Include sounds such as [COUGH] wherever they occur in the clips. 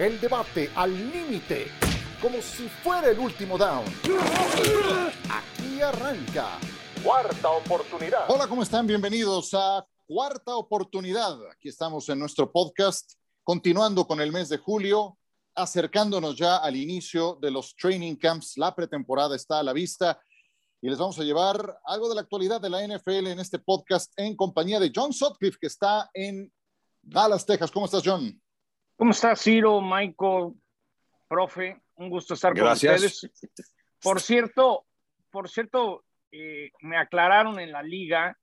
El debate al límite, como si fuera el último down. Aquí arranca. Cuarta oportunidad. Hola, ¿cómo están? Bienvenidos a Cuarta oportunidad. Aquí estamos en nuestro podcast, continuando con el mes de julio, acercándonos ya al inicio de los training camps. La pretemporada está a la vista y les vamos a llevar algo de la actualidad de la NFL en este podcast en compañía de John Sutcliffe, que está en Dallas, Texas. ¿Cómo estás, John? ¿Cómo estás, Ciro, Michael, profe? Un gusto estar con ustedes. Por cierto, por cierto, eh, me aclararon en la liga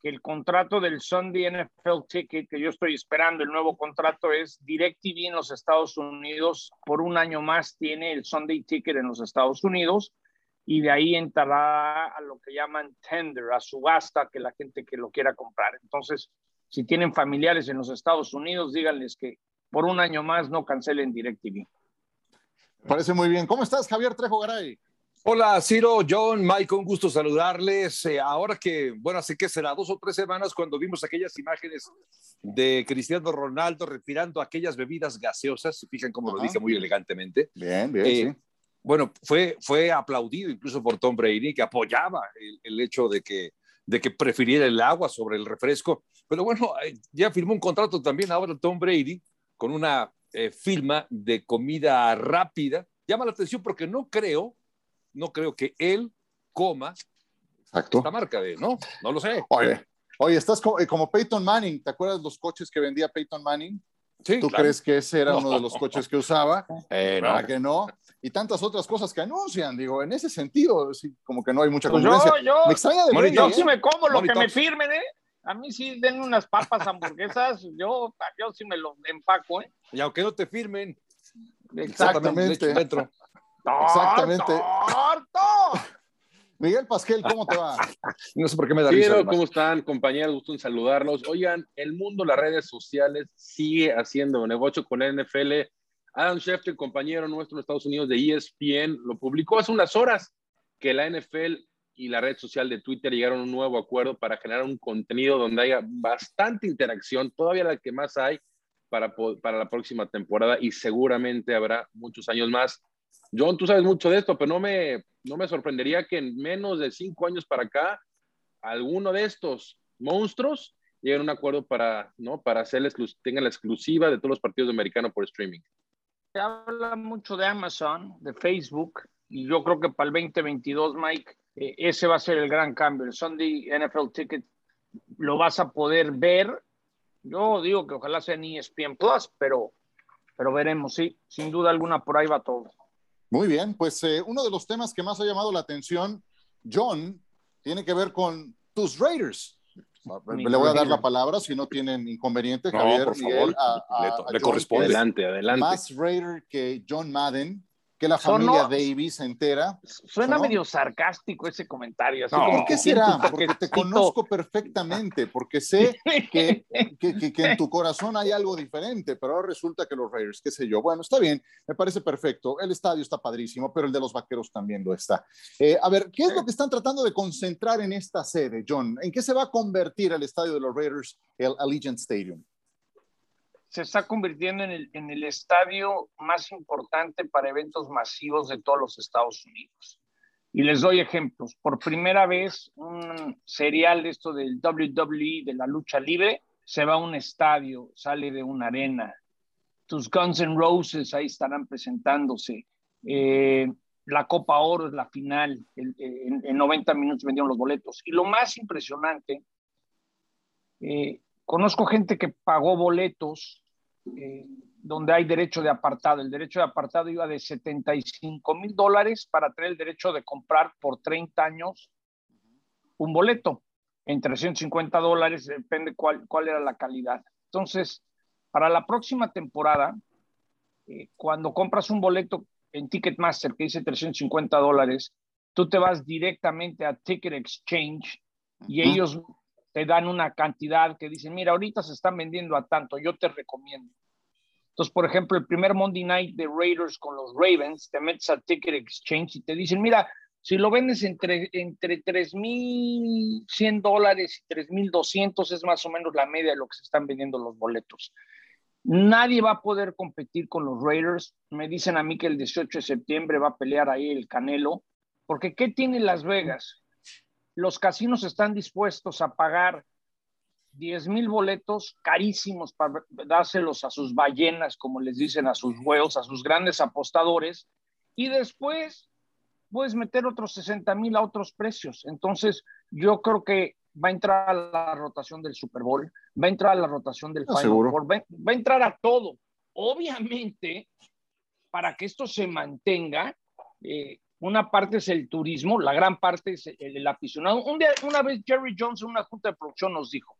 que el contrato del Sunday NFL Ticket que yo estoy esperando, el nuevo contrato es DirecTV en los Estados Unidos. Por un año más tiene el Sunday Ticket en los Estados Unidos y de ahí entrará a lo que llaman tender, a subasta, que la gente que lo quiera comprar. Entonces, si tienen familiares en los Estados Unidos, díganles que por un año más no cancelen DirecTV. Parece muy bien. ¿Cómo estás, Javier Trejo Garay? Hola, Ciro, John, Mike, un gusto saludarles. Eh, ahora que, bueno, así que será dos o tres semanas cuando vimos aquellas imágenes de Cristiano Ronaldo respirando aquellas bebidas gaseosas, se fijan cómo lo dice muy elegantemente. Bien, bien, eh, sí bueno, fue, fue aplaudido incluso por Tom Brady, que apoyaba el, hecho de que, de que prefiriera el agua sobre el refresco. Pero bueno, eh, ya firmó un contrato también ahora Tom Brady con una eh, firma de comida rápida. Llama la atención porque no creo, no creo que él coma esta marca de, ¿no? No lo sé. Oye, oye estás como, eh, como Peyton Manning. ¿Te acuerdas los coches que vendía Peyton Manning? ¿Tú crees que ese era uno de los [LAUGHS] coches que usaba? Eh, ¿Para que no? Y tantas otras cosas que anuncian, digo, en ese sentido, como que no hay mucha pues concurrencia. yo, me extraña de Yo sí me como lo que me firmen, ¿eh? A mí sí den unas papas hamburguesas, yo, yo sí me lo empaco, ¿eh? Y aunque no te firmen. Exactamente. Exactamente. Miguel Pasquel, ¿cómo te va? No sé por qué me da risa. ¿Cómo están, compañeros? Gusto en saludarlos. Oigan, el mundo, las redes sociales, sigue haciendo negocio con la NFL. Adam Schefter, compañero nuestro en Estados Unidos de ESPN, lo publicó hace unas horas que la NFL y la red social de Twitter llegaron a un nuevo acuerdo para generar un contenido donde haya bastante interacción, todavía la que más hay para, para la próxima temporada y seguramente habrá muchos años más. John, tú sabes mucho de esto, pero no me, no me sorprendería que en menos de cinco años para acá, alguno de estos monstruos llegue a un acuerdo para, ¿no? para hacer la tenga la exclusiva de todos los partidos de americano por streaming. Se habla mucho de Amazon, de Facebook, y yo creo que para el 2022, Mike, eh, ese va a ser el gran cambio. El Sunday NFL Ticket lo vas a poder ver. Yo digo que ojalá sea en ESPN Plus, pero, pero veremos, sí, sin duda alguna por ahí va todo. Muy bien, pues eh, uno de los temas que más ha llamado la atención, John, tiene que ver con tus Raiders. Le voy a dar la palabra si no tienen inconveniente, Javier. Por favor, le corresponde. Adelante, adelante. Más Raider que John Madden que la familia Davis se entera. Suena medio sarcástico ese comentario. Así ¿Por qué será? Porque te conozco perfectamente, porque sé que, que, que, en tu corazón hay algo diferente, pero ahora resulta que los Raiders, qué sé yo. Bueno, está bien, me parece perfecto. El estadio está padrísimo, pero el de los vaqueros también lo está. Eh, a ver, ¿qué es lo que están tratando de concentrar en esta sede, John? ¿En qué se va a convertir el estadio de los Raiders, el Allegiant Stadium? Se está convirtiendo en el, estadio más importante para eventos masivos de todos los Estados Unidos. Y les doy ejemplos. Por primera vez, un serial de esto del WWE, de la lucha libre, se va a un estadio, sale de una arena. Tus Guns N' Roses ahí estarán presentándose. Eh, la Copa Oro es la final. En, 90 minutos vendieron los boletos. Y lo más impresionante, eh, Conozco gente que pagó boletos eh, donde hay derecho de apartado. El derecho de apartado iba de 75 mil dólares para tener el derecho de comprar por 30 años un boleto. En 350 dólares, depende cuál, cuál era la calidad. Entonces, para la próxima temporada, eh, cuando compras un boleto en Ticketmaster que dice 350 dólares, tú te vas directamente a Ticket Exchange y ellos te dan una cantidad que dicen, mira, ahorita se están vendiendo a tanto, yo te recomiendo. Entonces, por ejemplo, el primer Monday Night de Raiders con los Ravens, te metes a Ticket Exchange y te dicen, mira, si lo vendes entre, entre 3.100 dólares y 3.200 es más o menos la media de lo que se están vendiendo los boletos. Nadie va a poder competir con los Raiders. Me dicen a mí que el 18 de septiembre va a pelear ahí el Canelo, porque ¿qué tiene Las Vegas? Los casinos están dispuestos a pagar 10 mil boletos carísimos para dárselos a sus ballenas, como les dicen, a sus huevos, a sus grandes apostadores, y después puedes meter otros 60 mil a otros precios. Entonces, yo creo que va a entrar a la rotación del Super Bowl, va a entrar a la rotación del Final Four, va, a entrar a todo. Obviamente, para que esto se mantenga, eh, una parte es el turismo, la gran parte es el, aficionado. Un día, una vez Jerry Jones en una junta de producción nos dijo,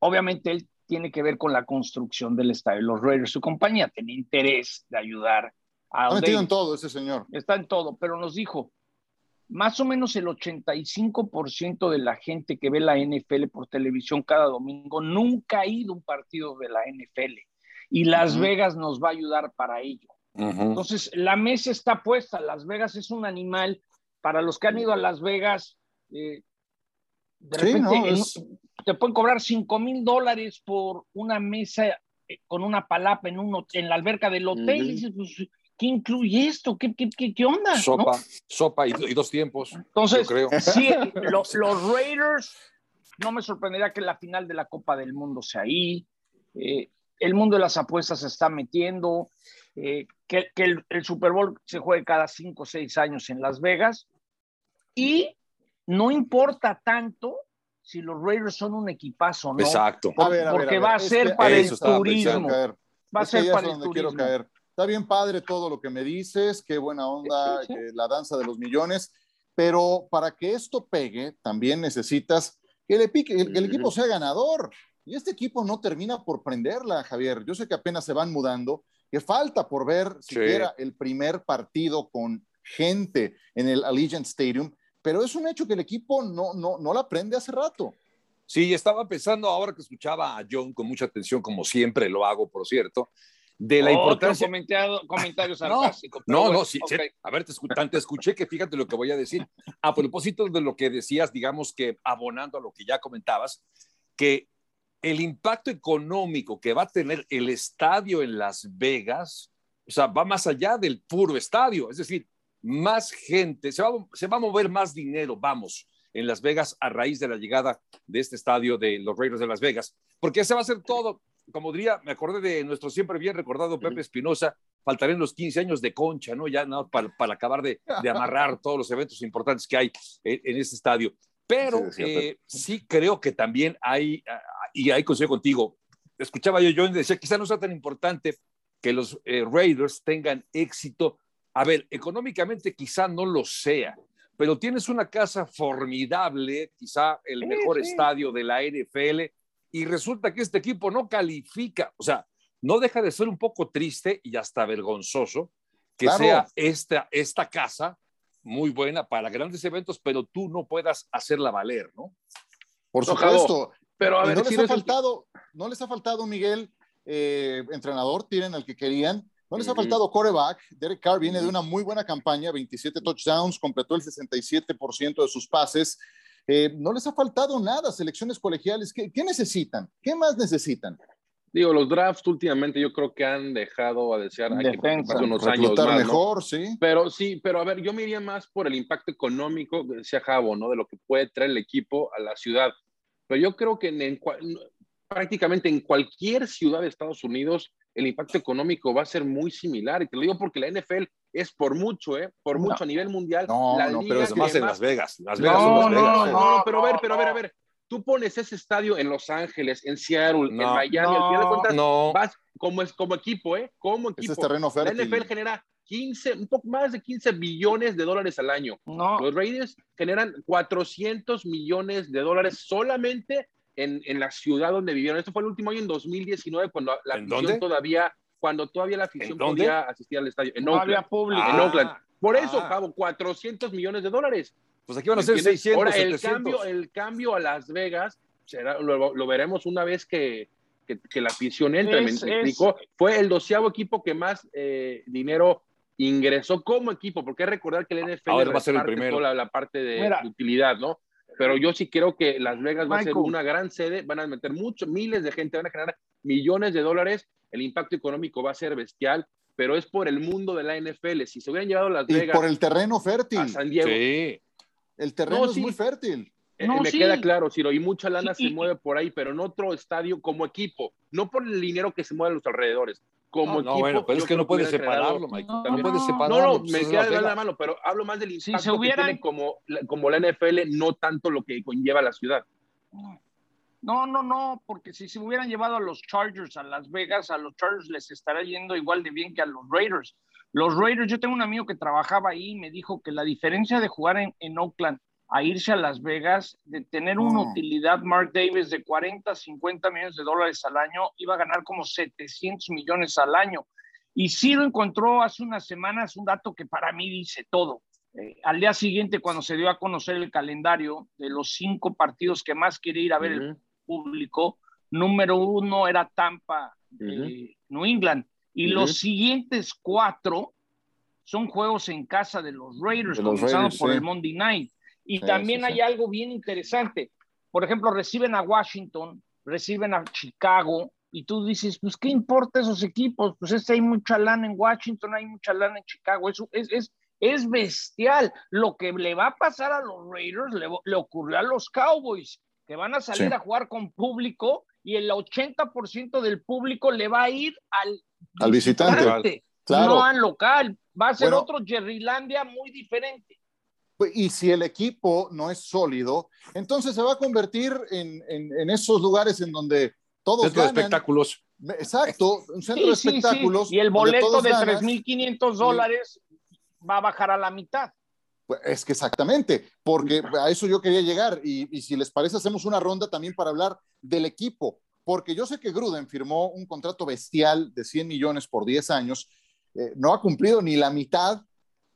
obviamente él tiene que ver con la construcción del estadio. Los Raiders, su compañía, tiene interés de ayudar a... Está metido en todo ese señor. Está en todo, pero nos dijo, más o menos el 85% de la gente que ve la NFL por televisión cada domingo nunca ha ido a un partido de la NFL y Las Vegas nos va a ayudar para ello. Entonces, la mesa está puesta. Las Vegas es un animal. Para los que han ido a Las Vegas, eh, de repente te pueden cobrar 5 mil dólares por una mesa eh, con una palapa en, un, en la alberca del hotel. y dices, pues, ¿qué incluye esto? ¿Qué, qué, qué, onda? Sopa, sopa y, dos tiempos. Entonces, creo. sí, [LAUGHS] los Raiders, no me sorprendería que la final de la Copa del Mundo sea ahí. Eh, el mundo de las apuestas se está metiendo. Eh, que, el, Super Bowl se juegue cada cinco o seis años en Las Vegas y no importa tanto si los Raiders son un equipazo no. Exacto. porque va a ser para el turismo. Va a ser para el turismo. caer. Está bien padre todo lo que me dices, qué buena onda, la danza de los millones, pero para que esto pegue, también necesitas que el, el equipo sea ganador. Y este equipo no termina por prenderla, Javier. Yo sé que apenas se van mudando, que falta por ver siquiera el primer partido con gente en el Allegiant Stadium, pero es un hecho que el equipo no, no, no la prende hace rato. Sí, estaba pensando ahora que escuchaba a John con mucha atención, como siempre lo hago, por cierto, de la importancia. Comentario, [LAUGHS] sarcástico. No, no, sí, a ver, te, te escuché que fíjate lo que voy a decir. A propósito de lo que decías, digamos que abonando a lo que ya comentabas, que el impacto económico que va a tener el estadio en Las Vegas, o sea, va más allá del puro estadio, es decir, más gente, se va, se va a mover más dinero, vamos, en Las Vegas a raíz de la llegada de este estadio de los Raiders de Las Vegas, porque se va a hacer todo, como diría, me acordé de nuestro siempre bien recordado Pepe Espinosa, faltarían los 15 años de concha, ¿no? Ya no, para, acabar de, amarrar [LAUGHS] todos los eventos importantes que hay en, en este estadio. Pero eh, sí, creo que también hay, y ahí coincido contigo, escuchaba yo, yo decía, quizá no sea tan importante que los eh, Raiders tengan éxito. A ver, económicamente quizá no lo sea, pero tienes una casa formidable, quizá el mejor estadio de la NFL, y resulta que este equipo no califica. O sea, no deja de ser un poco triste y hasta vergonzoso que sea esta, esta casa muy buena para grandes eventos, pero tú no puedas hacerla valer, ¿no? Por supuesto. Pero a ver, no, les ha faltado, no les ha faltado, Miguel, eh, entrenador, tienen al que querían. No les ha faltado coreback. Derek Carr viene de una muy buena campaña, 27 touchdowns, completó el 67% de sus pases. Eh, no les ha faltado nada, selecciones colegiales. ¿Qué, ¿Qué, necesitan? ¿Qué más necesitan? Digo, los drafts últimamente yo creo que han dejado a desear hay unos años más, mejor, sí. Pero sí, pero a ver, yo me iría más por el impacto económico, decía Javo, ¿no? De lo que puede traer el equipo a la ciudad. Pero yo creo que en, prácticamente en cualquier ciudad de Estados Unidos el impacto económico va a ser muy similar. Y te lo digo porque la NFL es por mucho, ¿eh? Por mucho a nivel mundial. No, no, pero es más en Las Vegas. Las Vegas no, son Las Vegas. No, no, pero a ver, pero a ver, a ver tú pones ese estadio en Los Ángeles, en Seattle, en Miami, al final de cuentas, vas como, es, como equipo, ¿eh? Como equipo. es terreno La NFL genera 15, un poco más de 15 billones de dólares al año. Los Raiders generan 400 millones de dólares solamente en, en, la ciudad donde vivieron. Esto fue el último año en 2019, cuando la afición todavía, cuando todavía la afición podía asistir al estadio. En Oakland. En Oakland. Por eso, ah. Cabo, 400 millones de dólares. Pues aquí van a ser 600, Ahora, el cambio, el cambio a Las Vegas, será, lo, veremos una vez que, que, la afición entre, me, explicó. Fue el doceavo equipo que más eh, dinero ingresó como equipo, porque hay que recordar que el NFL va a ser el primero. Toda la, parte de utilidad, ¿no? Pero yo sí creo que Las Vegas va a ser una gran sede, van a meter muchos, miles de gente, van a generar millones de dólares, el impacto económico va a ser bestial, pero es por el mundo de la NFL. Si se hubieran llevado Las Vegas. Y por el terreno fértil. A San Diego. Sí. El terreno es muy fértil. Eh, me queda claro, Ciro, y mucha lana se mueve por ahí, pero en otro estadio como equipo, no por el dinero que se mueve a los alrededores, como equipo. No, bueno, pero es que no puedes separarlo, Mike. No, no, puedes separarlo. No, no, me pues, queda de la mano, pero hablo más del impacto si que tiene como, como la NFL, no tanto lo que conlleva la ciudad. No, no, no, porque si se hubieran llevado a los Chargers a Las Vegas, a los Chargers les estará yendo igual de bien que a los Raiders. Los Raiders, yo tengo un amigo que trabajaba ahí y me dijo que la diferencia de jugar en, en Oakland a irse a Las Vegas, de tener una utilidad Mark Davis de 40, 50 millones de dólares al año, iba a ganar como 700 millones al año. Y sí lo encontró hace unas semanas un dato que para mí dice todo. Eh, al día siguiente, cuando se dio a conocer el calendario de los cinco partidos que más quiere ir a ver el público, número uno era Tampa, New England, y los siguientes cuatro son juegos en casa de los Raiders, comenzando por el Monday Night. Y también hay algo bien interesante. Por ejemplo, reciben a Washington, reciben a Chicago, y tú dices, pues, ¿qué importa esos equipos? Pues es, hay mucha lana en Washington, hay mucha lana en Chicago. Eso es, es, es bestial. Lo que le va a pasar a los Raiders le, le ocurrió a los Cowboys, que van a salir a jugar con público y el 80% del público le va a ir al, al visitante, no al local. Va a ser otro Jerrylandia muy diferente. Pues, y si el equipo no es sólido, entonces se va a convertir en, en, esos lugares en donde todos centro de espectáculos. Exacto, un centro de espectáculos. Y el boleto de 3.500 dólares va a bajar a la mitad. Pues es que exactamente, porque a eso yo quería llegar. Y, y, si les parece, hacemos una ronda también para hablar del equipo, porque yo sé que Gruden firmó un contrato bestial de 100 millones por 10 años. Eh, no ha cumplido ni la mitad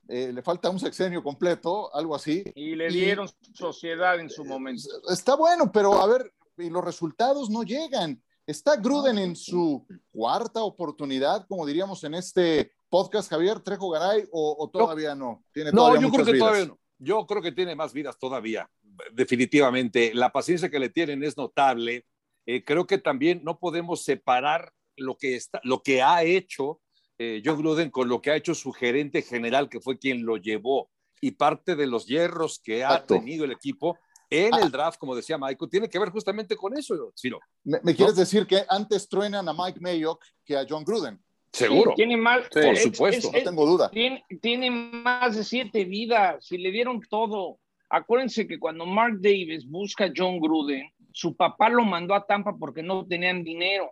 eh, le falta un sexenio completo, algo así. Y le dieron sociedad en su momento. Está bueno, pero a ver, y los resultados no llegan. ¿Está Gruden en su cuarta oportunidad, como diríamos en este podcast, Javier Trejo Garay, o, todavía no? ¿Tiene no, yo creo que todavía no. Yo creo que tiene más vidas todavía, definitivamente. La paciencia que le tienen es notable. Eh, creo que también no podemos separar lo que, está, lo que ha hecho eh, John Gruden con lo que ha hecho su gerente general, que fue quien lo llevó, y parte de los hierros que ha tenido el equipo en el draft, como decía Michael, tiene que ver justamente con eso, Ciro. ¿Me, quieres decir que antes truenan a Mike Mayock que a John Gruden? Seguro. tiene más, por supuesto. no tengo duda. Tiene, tiene, más de siete vidas, si le dieron todo. Acuérdense que cuando Mark Davis busca a John Gruden, su papá lo mandó a Tampa porque no tenían dinero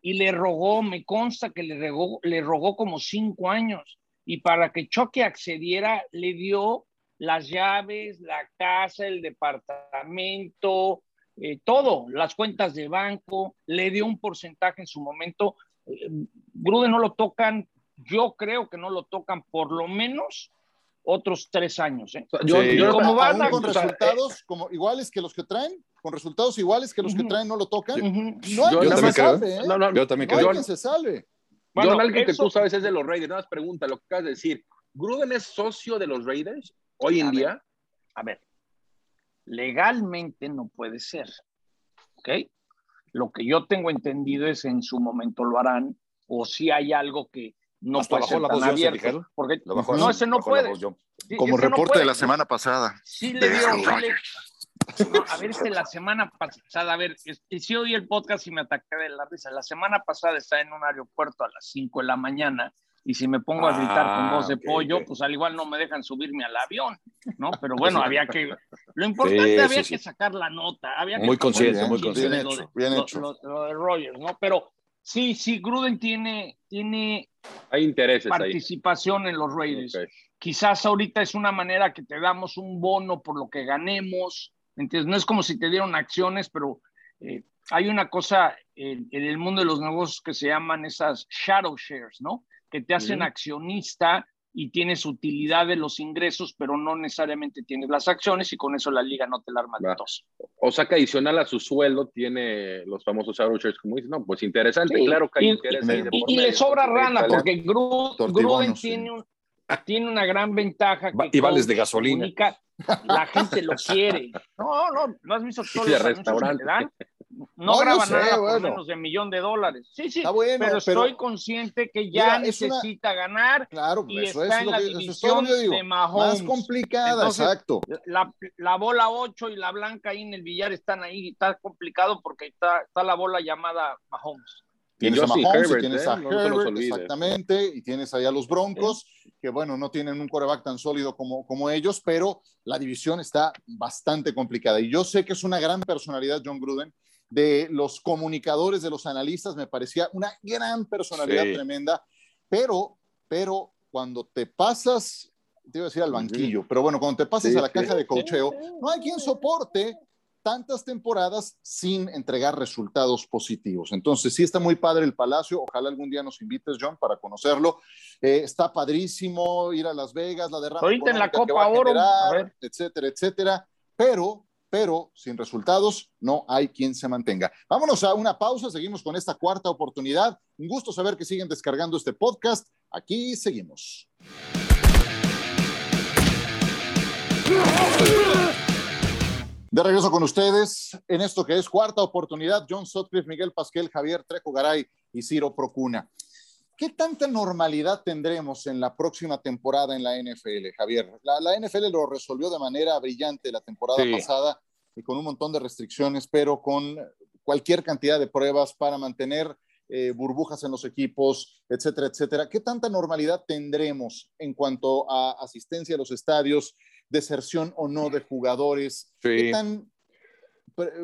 y le rogó, me consta que le rogó, le rogó como cinco años y para que Choque accediera le dio las llaves, la casa, el departamento, eh, todo, las cuentas de banco, le dio un porcentaje en su momento. Eh, Grude no lo tocan, yo creo que no lo tocan por lo menos otros tres años. ¿eh? Yo, como van a, con resultados como iguales que los que traen, con resultados iguales que los que traen no lo tocan. No hay quien se salve, ¿eh? No, no, yo también creo. No hay quien se salve. Bueno, John, alguien que tú sabes es de los Raiders. Nada más pregunta lo que acabas de decir. ¿Gruden es socio de los Raiders hoy en día? a ver, legalmente no puede ser. ¿Ok? Lo que yo tengo entendido es en su momento lo harán, o si hay algo que no puede ser tan abierto. Porque no, ese no puede. Como reporte de la semana pasada. Sí le a ver, este, la semana pasada, a ver, si oí el podcast y me ataqué de la risa. La semana pasada estaba en un aeropuerto a las 5 de la mañana y si me pongo a gritar con voz de ah, pollo, pues al igual no me dejan subirme al avión, ¿no? Pero bueno, había que, lo importante había que sacar la nota, había muy consciente, muy consciente, bien hecho, Lo, de Rogers, ¿no? Pero sí, sí, Gruden tiene, tiene Hay intereses participación en los Raiders. Quizás ahorita es una manera que te damos un bono por lo que ganemos, no es como si te dieron acciones, pero eh, hay una cosa en, el mundo de los negocios que se llaman esas shadow shares, ¿no? Que te hacen accionista y tienes utilidad de los ingresos, pero no necesariamente tienes las acciones y con eso la liga no te la arma de tos. O sea que adicional a su sueldo tiene los famosos shadow shares, como dices, no, pues interesante, claro que hay y, interés. Y, le sobra rana, porque Gruden tiene, un, tiene una gran ventaja. Que y vales de gasolina la gente lo quiere. No, no, no has visto todos los que dan. no, graba nada por menos de millón de dólares. Sí, sí, pero estoy consciente que ya necesita ganar claro, y está en la división de Mahomes. Más complicada, exacto. La, la, bola 8 y la blanca ahí en el billar están ahí, está complicado porque está, está la bola llamada Mahomes. Tienes a Mahomes y tienes ¿eh? a Herbert, exactamente, y tienes ahí a los Broncos, que bueno, no tienen un coreback tan sólido como, como ellos, pero la división está bastante complicada. Y yo sé que es una gran personalidad, John Gruden, de los comunicadores, de los analistas, me parecía una gran personalidad tremenda, pero, pero cuando te pasas, te iba a decir al banquillo, pero bueno, cuando te pasas a la caja de cocheo, no hay quien soporte tantas temporadas sin entregar resultados positivos. Entonces, sí está muy padre el Palacio. Ojalá algún día nos invites, John, para conocerlo. Eh, está padrísimo ir a Las Vegas, la derrama. Ahorita en la Copa Oro, etcétera, etcétera. Pero, pero sin resultados no hay quien se mantenga. Vámonos a una pausa. Seguimos con esta cuarta oportunidad. Un gusto saber que siguen descargando este podcast. Aquí seguimos. De regreso con ustedes en esto que es cuarta oportunidad, John Sotcliffe, Miguel Pasquel, Javier Trejo Garay y Ciro Procuna. ¿Qué tanta normalidad tendremos en la próxima temporada en la NFL, Javier? La, NFL lo resolvió de manera brillante la temporada pasada y con un montón de restricciones, pero con cualquier cantidad de pruebas para mantener eh, burbujas en los equipos, etcétera, etcétera. ¿Qué tanta normalidad tendremos en cuanto a asistencia a los estadios, deserción o no de jugadores. ¿Qué, tan,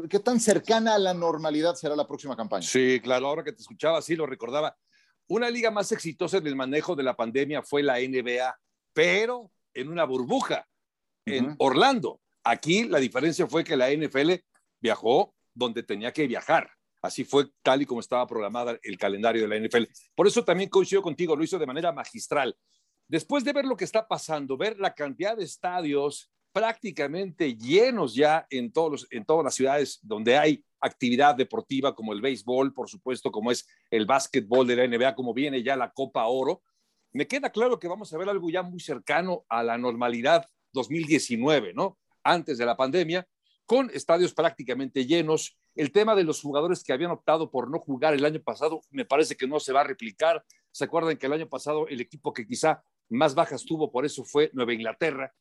¿Qué tan cercana a la normalidad será la próxima campaña? Sí, claro, ahora que te escuchaba, sí lo recordaba. Una liga más exitosa en el manejo de la pandemia fue la NBA, pero en una burbuja, en Orlando. Aquí la diferencia fue que la NFL viajó donde tenía que viajar. Así fue tal y como estaba programada el calendario de la NFL. Por eso también coincido contigo, lo hizo de manera magistral después de ver lo que está pasando, ver la cantidad de estadios prácticamente llenos ya en, todos en todas las ciudades donde hay actividad deportiva como el béisbol, por supuesto, como es el básquetbol de la NBA, como viene ya la Copa Oro, me queda claro que vamos a ver algo ya muy cercano a la normalidad 2019, ¿no? Antes de la pandemia, con estadios prácticamente llenos. El tema de los jugadores que habían optado por no jugar el año pasado, me parece que no se va a replicar. ¿Se acuerdan que el año pasado el equipo que quizá más bajas tuvo, por eso fue Nueva Inglaterra.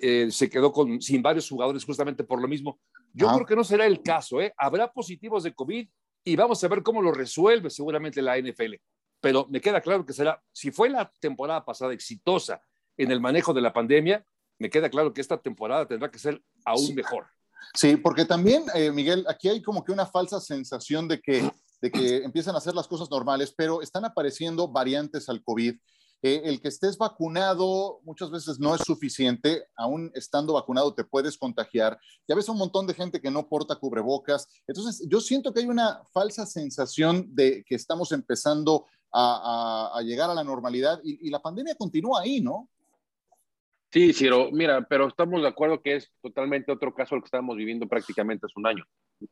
Eh, se quedó con, sin varios jugadores justamente por lo mismo. Yo creo que no será el caso, ¿eh? Habrá positivos de COVID y vamos a ver cómo lo resuelve seguramente la NFL. Pero me queda claro que será, si fue la temporada pasada exitosa en el manejo de la pandemia, me queda claro que esta temporada tendrá que ser aún mejor. Sí, porque también, eh, Miguel, aquí hay como que una falsa sensación de que, de que empiezan a hacer las cosas normales, pero están apareciendo variantes al COVID el que estés vacunado muchas veces no es suficiente, aún estando vacunado te puedes contagiar. Ya ves un montón de gente que no porta cubrebocas. Entonces, yo siento que hay una falsa sensación de que estamos empezando a, llegar a la normalidad y, la pandemia continúa ahí, ¿no? Sí, Ciro, mira, pero estamos de acuerdo que es totalmente otro caso el que estamos viviendo prácticamente hace un año.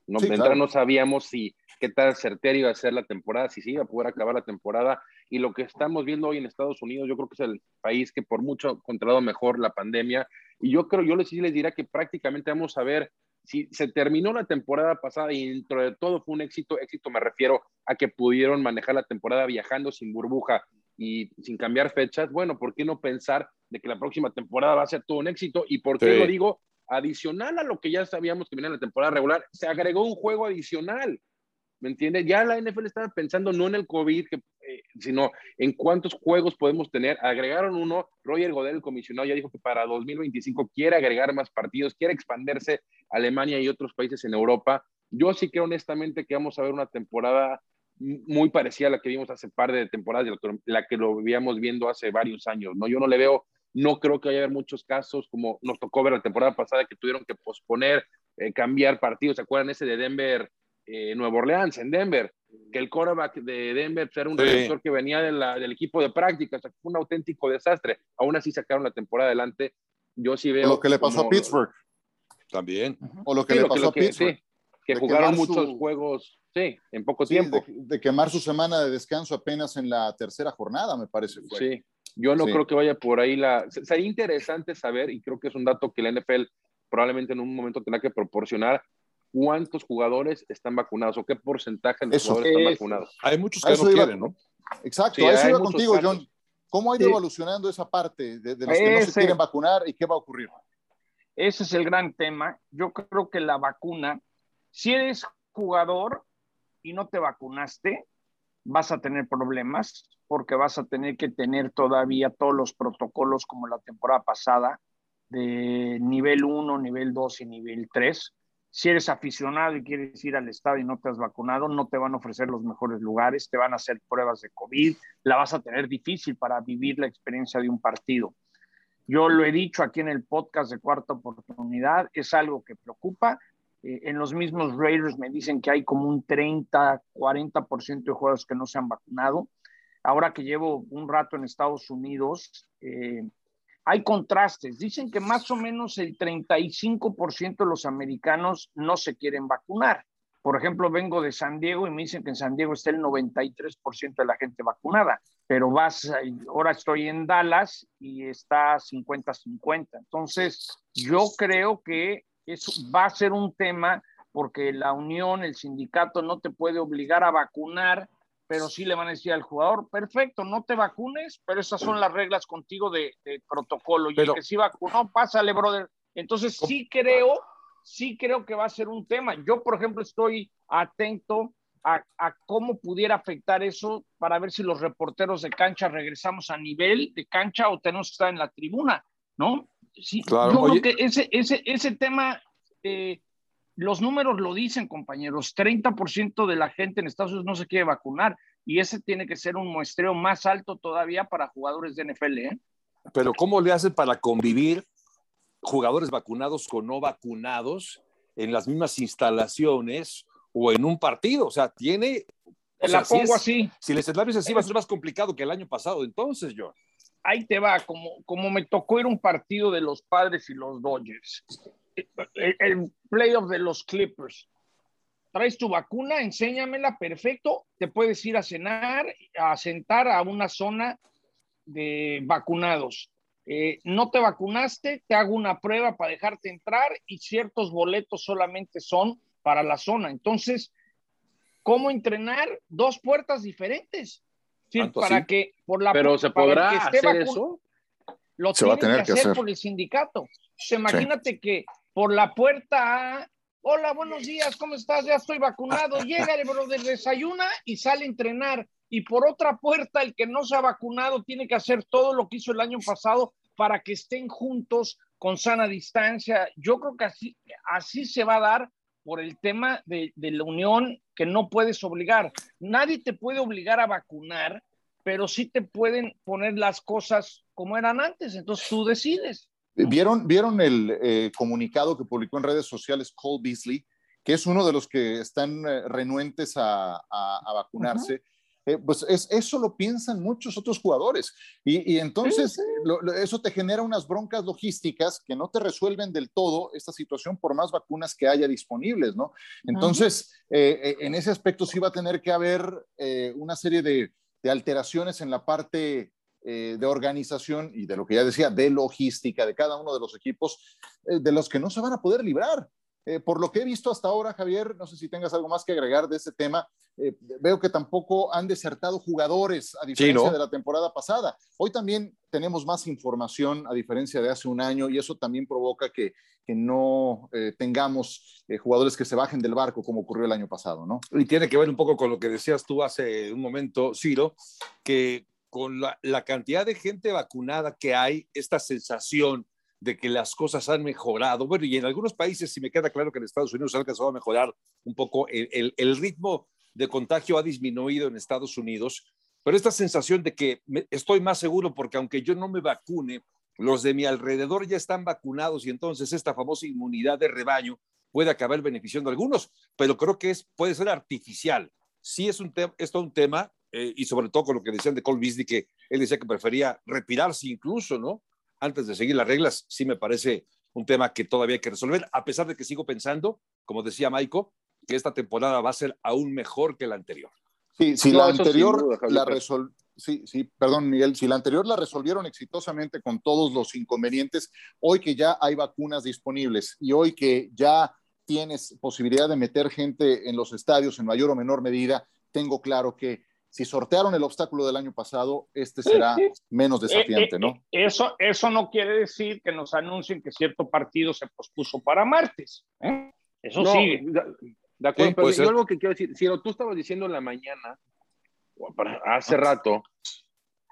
No, no sabíamos si qué tan certero iba a ser la temporada, si sí iba a poder acabar la temporada. Y lo que estamos viendo hoy en Estados Unidos, yo creo que es el país que por mucho ha controlado mejor la pandemia. Y yo creo, yo les, sí les diré que prácticamente vamos a ver si se terminó la temporada pasada y dentro de todo fue un éxito. Éxito me refiero a que pudieron manejar la temporada viajando sin burbuja y sin cambiar fechas. Bueno, ¿por qué no pensar de que la próxima temporada va a ser todo un éxito? ¿Y por qué lo digo? Adicional a lo que ya sabíamos que venía en la temporada regular, se agregó un juego adicional. ¿Me entiendes? Ya la NFL estaba pensando no en el COVID, eh, sino en cuántos juegos podemos tener. Agregaron uno, Roger Godel, el comisionado, ya dijo que para 2025 quiere agregar más partidos, quiere expandirse a Alemania y otros países en Europa. Yo sí creo honestamente que vamos a ver una temporada muy parecida a la que vimos hace par de temporadas, la que lo veíamos viendo hace varios años. ¿no? Yo no le veo, no creo que haya muchos casos como nos tocó ver la temporada pasada que tuvieron que posponer, eh, cambiar partidos. ¿Se acuerdan ese de Denver? eh, Nueva Orleans, en Denver, que el quarterback de Denver era un sí. que venía del equipo de práctica, fue un auténtico desastre. Aún así sacaron la temporada adelante. Yo sí veo. lo que le pasó a Pittsburgh. También. O lo que le pasó a Pittsburgh. que jugaron muchos juegos, sí, en poco tiempo. De, quemar su semana de descanso apenas en la tercera jornada, me parece. Sí, yo no creo que vaya por ahí la. Sería interesante saber, y creo que es un dato que la NFL probablemente en un momento tendrá que proporcionar cuántos jugadores están vacunados o qué porcentaje de los jugadores están vacunados. Hay muchos que no quieren, ¿no? Exacto, a eso iba contigo, John. ¿Cómo ha ido evolucionando esa parte de, los que no se quieren vacunar y qué va a ocurrir? Ese es el gran tema. Yo creo que la vacuna, si eres jugador y no te vacunaste, vas a tener problemas porque vas a tener que tener todavía todos los protocolos como la temporada pasada de nivel 1, nivel 2 y nivel 3. Si eres aficionado y quieres ir al estadio y no te has vacunado, no te van a ofrecer los mejores lugares, te van a hacer pruebas de COVID, la vas a tener difícil para vivir la experiencia de un partido. Yo lo he dicho aquí en el podcast de Cuarta Oportunidad, es algo que preocupa. Eh, en los mismos Raiders me dicen que hay como un 30, 40% de jugadores que no se han vacunado. Ahora que llevo un rato en Estados Unidos, eh, hay contrastes. Dicen que más o menos el 35% de los americanos no se quieren vacunar. Por ejemplo, vengo de San Diego y me dicen que en San Diego está el 93% de la gente vacunada, pero ahora estoy en Dallas y está 50-50. Entonces, yo creo que eso va a ser un tema porque la unión, el sindicato no te puede obligar a vacunar pero sí le van a decir al jugador, perfecto, no te vacunes, pero esas son las reglas contigo de, protocolo. Y el que sí vacunó, pásale, brother. Entonces sí creo, sí creo que va a ser un tema. Yo, por ejemplo, estoy atento a, cómo pudiera afectar eso para ver si los reporteros de cancha regresamos a nivel de cancha o tenemos que estar en la tribuna, ¿no? Sí, claro, yo creo que ese, ese, ese tema eh, los números lo dicen, compañeros. 30% de la gente en Estados Unidos no se quiere vacunar y ese tiene que ser un muestreo más alto todavía para jugadores de NFL. ¿eh? Pero ¿cómo le hacen para convivir jugadores vacunados con no vacunados en las mismas instalaciones o en un partido? O sea, tiene... la pongo así. Si el escenario es así, va a ser más complicado que el año pasado. Entonces, yo. Ahí te va, como, como me tocó ir un partido de los padres y los Dodgers el playoff de los Clippers. Traes tu vacuna, enséñamela, perfecto. Te puedes ir a cenar, a sentar a una zona de vacunados. Eh, no te vacunaste, te hago una prueba para dejarte entrar y ciertos boletos solamente son para la zona. Entonces, ¿cómo entrenar? Dos puertas diferentes. Para que por la Pero se podrá hacer eso. Lo se tienen que, hacer, por el sindicato. imagínate que por la puerta hola, buenos días, ¿cómo estás? Ya estoy vacunado, [LAUGHS] llega el brother, desayuna y sale a entrenar. Y por otra puerta, el que no se ha vacunado tiene que hacer todo lo que hizo el año pasado para que estén juntos con sana distancia. Yo creo que así, así se va a dar por el tema de, de la unión que no puedes obligar. Nadie te puede obligar a vacunar, pero sí te pueden poner las cosas como eran antes. Entonces tú decides. ¿Vieron, ¿Vieron el eh, comunicado que publicó en redes sociales Cole Beasley, que es uno de los que están eh, renuentes a, vacunarse? Eh, pues es, eso lo piensan muchos otros jugadores. Y, entonces eso te genera unas broncas logísticas que no te resuelven del todo esta situación por más vacunas que haya disponibles, ¿no? Entonces, en ese aspecto sí va a tener que haber una serie de, de alteraciones en la parte eh, de organización y de lo que ya decía, de logística de cada uno de los equipos, eh, de los que no se van a poder librar. Eh, por lo que he visto hasta ahora, Javier, no sé si tengas algo más que agregar de este tema, veo que tampoco han desertado jugadores a diferencia de la temporada pasada. Hoy también tenemos más información a diferencia de hace un año y eso también provoca que, que no tengamos jugadores que se bajen del barco como ocurrió el año pasado, ¿no? Y tiene que ver un poco con lo que decías tú hace un momento, Ciro, que con la, cantidad de gente vacunada que hay, esta sensación de que las cosas han mejorado. Bueno, y en algunos países sí me queda claro que en Estados Unidos ha alcanzado a mejorar un poco, el, el, ritmo de contagio ha disminuido en Estados Unidos, pero esta sensación de que estoy más seguro porque aunque yo no me vacune, los de mi alrededor ya están vacunados y entonces esta famosa inmunidad de rebaño puede acabar beneficiando a algunos, pero creo que es, puede ser artificial. Sí es, un es todo un tema eh, y sobre todo con lo que decían de Cole Beasley, que él decía que prefería retirarse incluso, ¿no? Antes de seguir las reglas, sí me parece un tema que todavía hay que resolver, a pesar de que sigo pensando, como decía Maiko, que esta temporada va a ser aún mejor que la anterior. Sí, si la anterior la resol... sí, sí, perdón Miguel, si la anterior la resolvieron exitosamente con todos los inconvenientes, hoy que ya hay vacunas disponibles y hoy que ya tienes posibilidad de meter gente en los estadios en mayor o menor medida, tengo claro que si sortearon el obstáculo del año pasado, este será menos eh, desafiante, ¿no? Eh, eh, eso, eso no quiere decir que nos anuncien que cierto partido se pospuso para martes. Eso sí. De, acuerdo, pero yo algo que quiero decir, si tú estabas diciendo en la mañana, hace rato,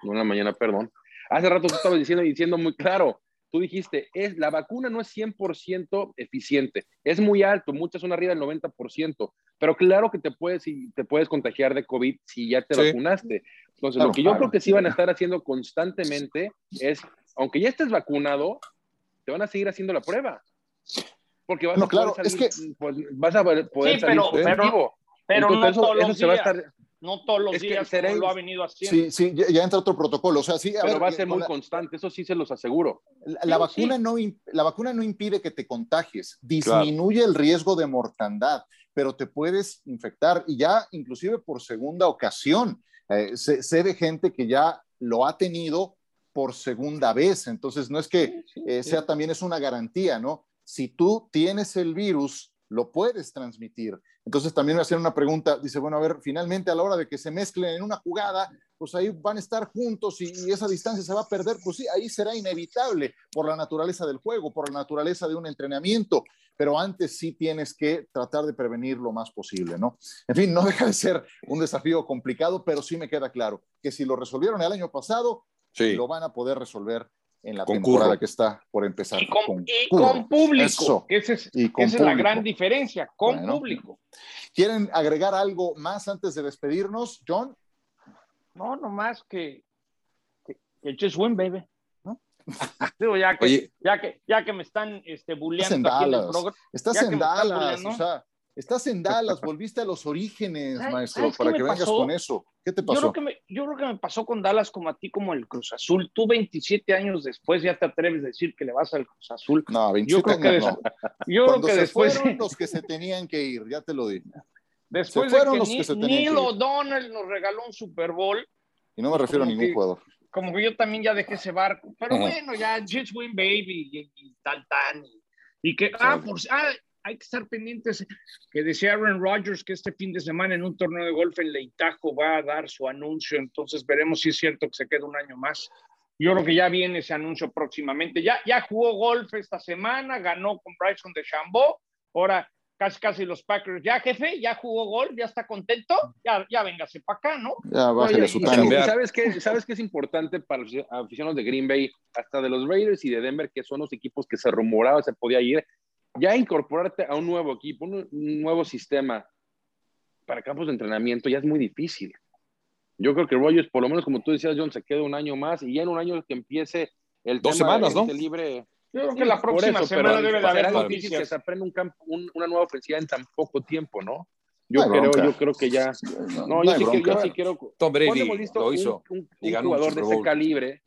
no en la mañana, perdón, hace rato tú estabas diciendo, diciendo muy claro, tú dijiste, es, la vacuna no es 100% eficiente, es muy alto, muchas son arriba del 90%, pero claro que te puedes, te puedes contagiar de COVID si ya te vacunaste. Entonces, lo que yo creo que sí van a estar haciendo constantemente es, aunque ya estés vacunado, te van a seguir haciendo la prueba. Porque vas a poder salir, es que... pues, vas a poder sí, salir pero, pero, pero no todos los días. Va a estar, no todos los días como lo ha venido haciendo. Sí, sí, ya, entra otro protocolo. O sea, sí, Pero va a ser muy constante, eso sí se los aseguro. La, vacuna no, la vacuna no impide que te contagies, disminuye el riesgo de mortandad, pero te puedes infectar y ya inclusive por segunda ocasión. Eh, sé, de gente que ya lo ha tenido por segunda vez, entonces no es que eh, sea también es una garantía, ¿no? Si tú tienes el virus, lo puedes transmitir. Entonces también a hacer una pregunta, dice, bueno, a ver, finalmente a la hora de que se mezclen en una jugada, pues ahí van a estar juntos y, esa distancia se va a perder, pues sí, ahí será inevitable por la naturaleza del juego, por la naturaleza de un entrenamiento, pero antes sí tienes que tratar de prevenir lo más posible, ¿no? En fin, no [LAUGHS] deja de ser un desafío complicado, pero sí me queda claro que si lo resolvieron el año pasado, lo van a poder resolver en la temporada que está por empezar. Y con, público, esa es, la gran diferencia, con público. ¿Quieren agregar algo más antes de despedirnos, John? No, nomás que, que, que just win, baby. ya, que, ya, que, ya que me están este, bulleando Estás en Dallas, estás en Dallas o sea, Estás en Dallas, volviste a los orígenes, maestro, para que vengas con eso. ¿Qué te pasó? Yo creo, que me, yo creo que me pasó con Dallas como a ti, como el Cruz Azul. Tú 27 años después ya te atreves a decir que le vas al Cruz Azul. No, 27 yo años no. Yo creo que [LAUGHS] después... fueron [LAUGHS] los que se tenían que ir, ya te lo digo. Después fueron de que, los que se Neil O'Donnell nos regaló un Super Bowl. Y no me refiero a ningún jugador. Como que yo también ya dejé ese barco. Pero bueno, ya just win baby y, tal, tal. Y, que, ah, por, ah, hay que estar pendientes que decía Aaron Rodgers que este fin de semana en un torneo de golf en Leitajo va a dar su anuncio, entonces veremos si es cierto que se queda un año más. Yo creo que ya viene ese anuncio próximamente. Ya, ya jugó golf esta semana, ganó con Bryson de Chambó, ahora casi casi los Packers. Ya, jefe, ya jugó golf, ya está contento, ya, ya véngase para acá, ¿no? Ya, bájale su ¿Sabes qué, ¿Sabes qué es importante para los aficionados de Green Bay, hasta de los Raiders y de Denver, que son los equipos que se rumoraba se podía ir? Ya incorporarte a un nuevo equipo, un, nuevo sistema para campos de entrenamiento ya es muy difícil. Yo creo que Rogers, por lo menos como tú decías, John, se queda un año más y ya en un año que empiece el Dos semanas, ¿no? libre. Yo creo que la próxima semana debe de haber noticias. que se aprenda un campo, una nueva ofensiva en tan poco tiempo, ¿no? Yo creo, yo creo que ya. No, yo, sí quiero, yo, sí quiero, Tom Brady lo hizo. Un, jugador de ese calibre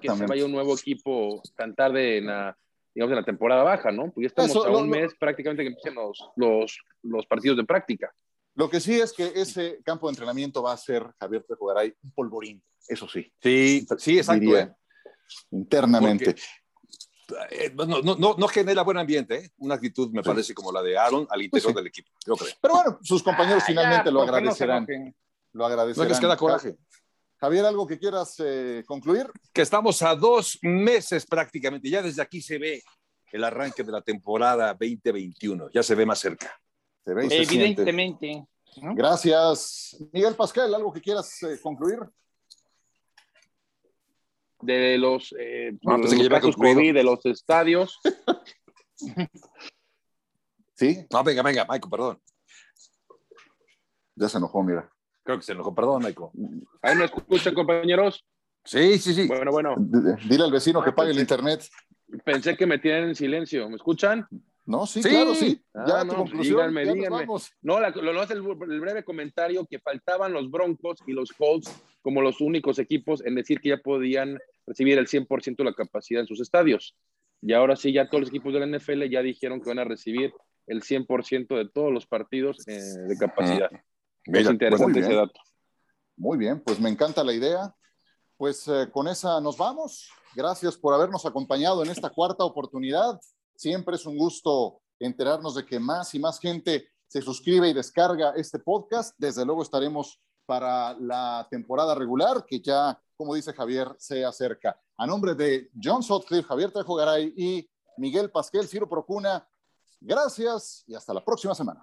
que se vaya a un nuevo equipo tan tarde en la digamos, en la temporada baja, ¿no? Pues ya estamos a un mes prácticamente que empiecen los, los, los, partidos de práctica. Lo que sí es que ese campo de entrenamiento va a ser, Javier ahí un polvorín, eso sí. Sí, sí, exacto. ¿eh? Internamente. Eh, no, no, no, no, genera buen ambiente, ¿eh? una actitud me parece como la de Aaron al pues interior del equipo, yo creo. Pero bueno, sus compañeros finalmente lo agradecerán. lo agradecerán. No les queda coraje. Javier, ¿algo que quieras eh, concluir? Que estamos a dos meses prácticamente. Ya desde aquí se ve el arranque de la temporada 2021. Ya se ve más cerca. Se ve Evidentemente. Gracias. Miguel Pascal, ¿algo que quieras eh, concluir? De los, eh, COVID, de los estadios. [LAUGHS] ¿Sí? No, venga, venga, Michael, perdón. Ya se enojó, mira. Creo que se enojó. Perdón, Michael. ¿Ahí me escuchan, compañeros? Sí, sí, sí. Bueno, bueno. Dile al vecino que ah, pague el internet. Pensé que me tienen en silencio. ¿Me escuchan? No, sí, claro, sí. Ah, ya no, tu conclusión. Díganme, díganme. No, lo hace el, el, breve comentario que faltaban los Broncos y los Colts como los únicos equipos en decir que ya podían recibir el 100% de la capacidad en sus estadios. Y ahora sí, ya todos los equipos de la NFL ya dijeron que van a recibir el 100% de todos los partidos eh, de capacidad. Ah es interesante ese dato. Muy bien, pues me encanta la idea. Pues eh, con esa nos vamos. Gracias por habernos acompañado en esta cuarta oportunidad. Siempre es un gusto enterarnos de que más y más gente se suscribe y descarga este podcast. Desde luego estaremos para la temporada regular, que ya, como dice Javier, se acerca. A nombre de John Sotcliffe, Javier Trejo Garay y Miguel Pasquel, Ciro Procuna, gracias y hasta la próxima semana.